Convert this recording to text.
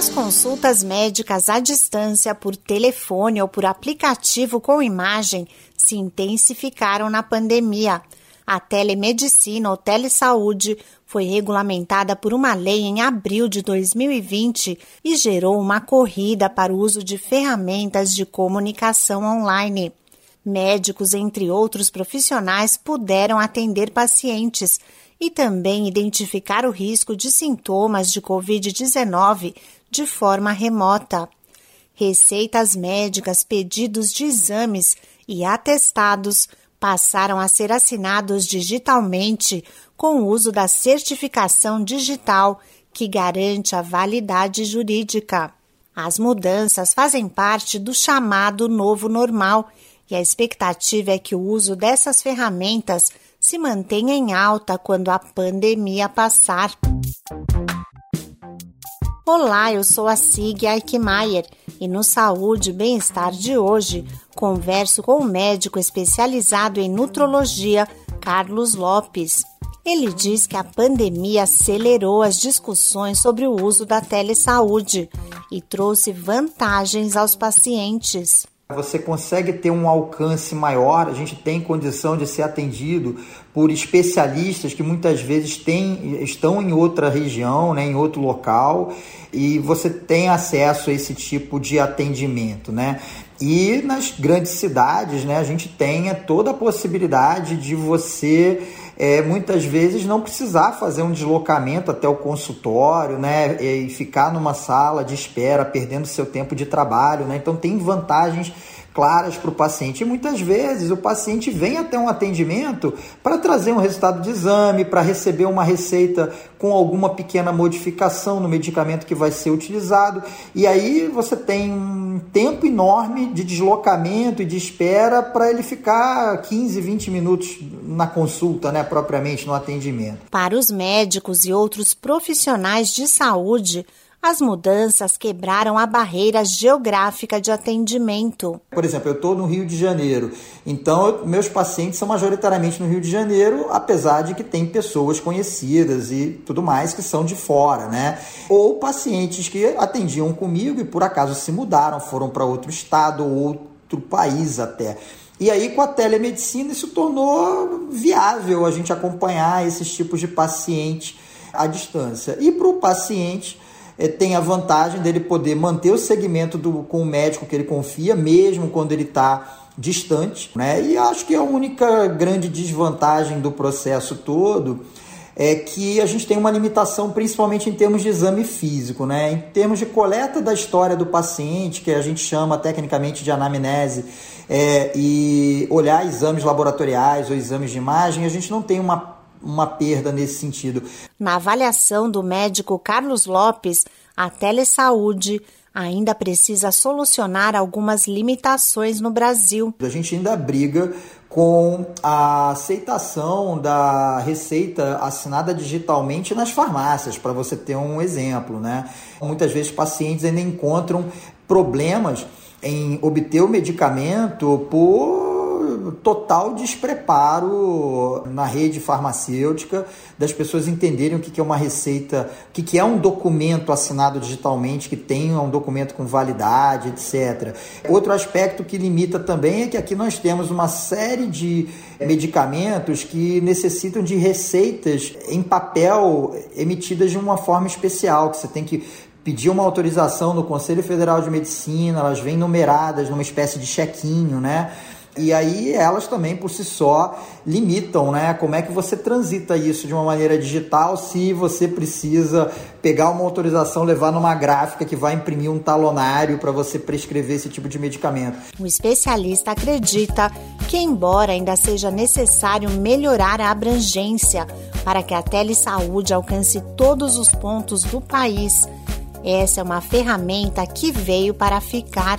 As consultas médicas à distância, por telefone ou por aplicativo com imagem, se intensificaram na pandemia. A telemedicina ou telesaúde foi regulamentada por uma lei em abril de 2020 e gerou uma corrida para o uso de ferramentas de comunicação online. Médicos, entre outros profissionais, puderam atender pacientes e também identificar o risco de sintomas de Covid-19 de forma remota. Receitas médicas, pedidos de exames e atestados passaram a ser assinados digitalmente com o uso da certificação digital que garante a validade jurídica. As mudanças fazem parte do chamado novo normal e a expectativa é que o uso dessas ferramentas se mantenha em alta quando a pandemia passar. Olá, eu sou a Sig Eichmeier e no Saúde e Bem-Estar de hoje converso com o médico especializado em nutrologia, Carlos Lopes. Ele diz que a pandemia acelerou as discussões sobre o uso da telesaúde e trouxe vantagens aos pacientes. Você consegue ter um alcance maior, a gente tem condição de ser atendido por especialistas que muitas vezes têm, estão em outra região, né, em outro local, e você tem acesso a esse tipo de atendimento. Né? E nas grandes cidades, né, a gente tem toda a possibilidade de você é, muitas vezes não precisar fazer um deslocamento até o consultório, né, e ficar numa sala de espera, perdendo seu tempo de trabalho, né? Então tem vantagens claras para o paciente. E muitas vezes o paciente vem até um atendimento para trazer um resultado de exame, para receber uma receita com alguma pequena modificação no medicamento que vai ser utilizado. E aí você tem um tempo enorme de deslocamento e de espera para ele ficar 15, 20 minutos na consulta, né, propriamente no atendimento. Para os médicos e outros profissionais de saúde, as mudanças quebraram a barreira geográfica de atendimento. Por exemplo, eu estou no Rio de Janeiro, então meus pacientes são majoritariamente no Rio de Janeiro, apesar de que tem pessoas conhecidas e tudo mais que são de fora, né? Ou pacientes que atendiam comigo e por acaso se mudaram, foram para outro estado ou outro país até. E aí, com a telemedicina, isso tornou viável a gente acompanhar esses tipos de paciente à distância. E para o paciente, é, tem a vantagem dele poder manter o segmento do, com o médico que ele confia, mesmo quando ele está distante. Né? E acho que a única grande desvantagem do processo todo é que a gente tem uma limitação principalmente em termos de exame físico, né? Em termos de coleta da história do paciente, que a gente chama tecnicamente de anamnese, é, e olhar exames laboratoriais ou exames de imagem, a gente não tem uma uma perda nesse sentido. Na avaliação do médico Carlos Lopes, a telesaúde ainda precisa solucionar algumas limitações no Brasil. A gente ainda briga com a aceitação da receita assinada digitalmente nas farmácias, para você ter um exemplo, né? Muitas vezes pacientes ainda encontram problemas em obter o medicamento por total despreparo na rede farmacêutica das pessoas entenderem o que é uma receita, o que é um documento assinado digitalmente, que tem um documento com validade, etc. Outro aspecto que limita também é que aqui nós temos uma série de medicamentos que necessitam de receitas em papel emitidas de uma forma especial, que você tem que pedir uma autorização no Conselho Federal de Medicina, elas vêm numeradas numa espécie de chequinho, né? E aí elas também por si só limitam, né? Como é que você transita isso de uma maneira digital se você precisa pegar uma autorização, levar numa gráfica que vai imprimir um talonário para você prescrever esse tipo de medicamento. O especialista acredita que, embora ainda seja necessário melhorar a abrangência para que a telesaúde alcance todos os pontos do país, essa é uma ferramenta que veio para ficar.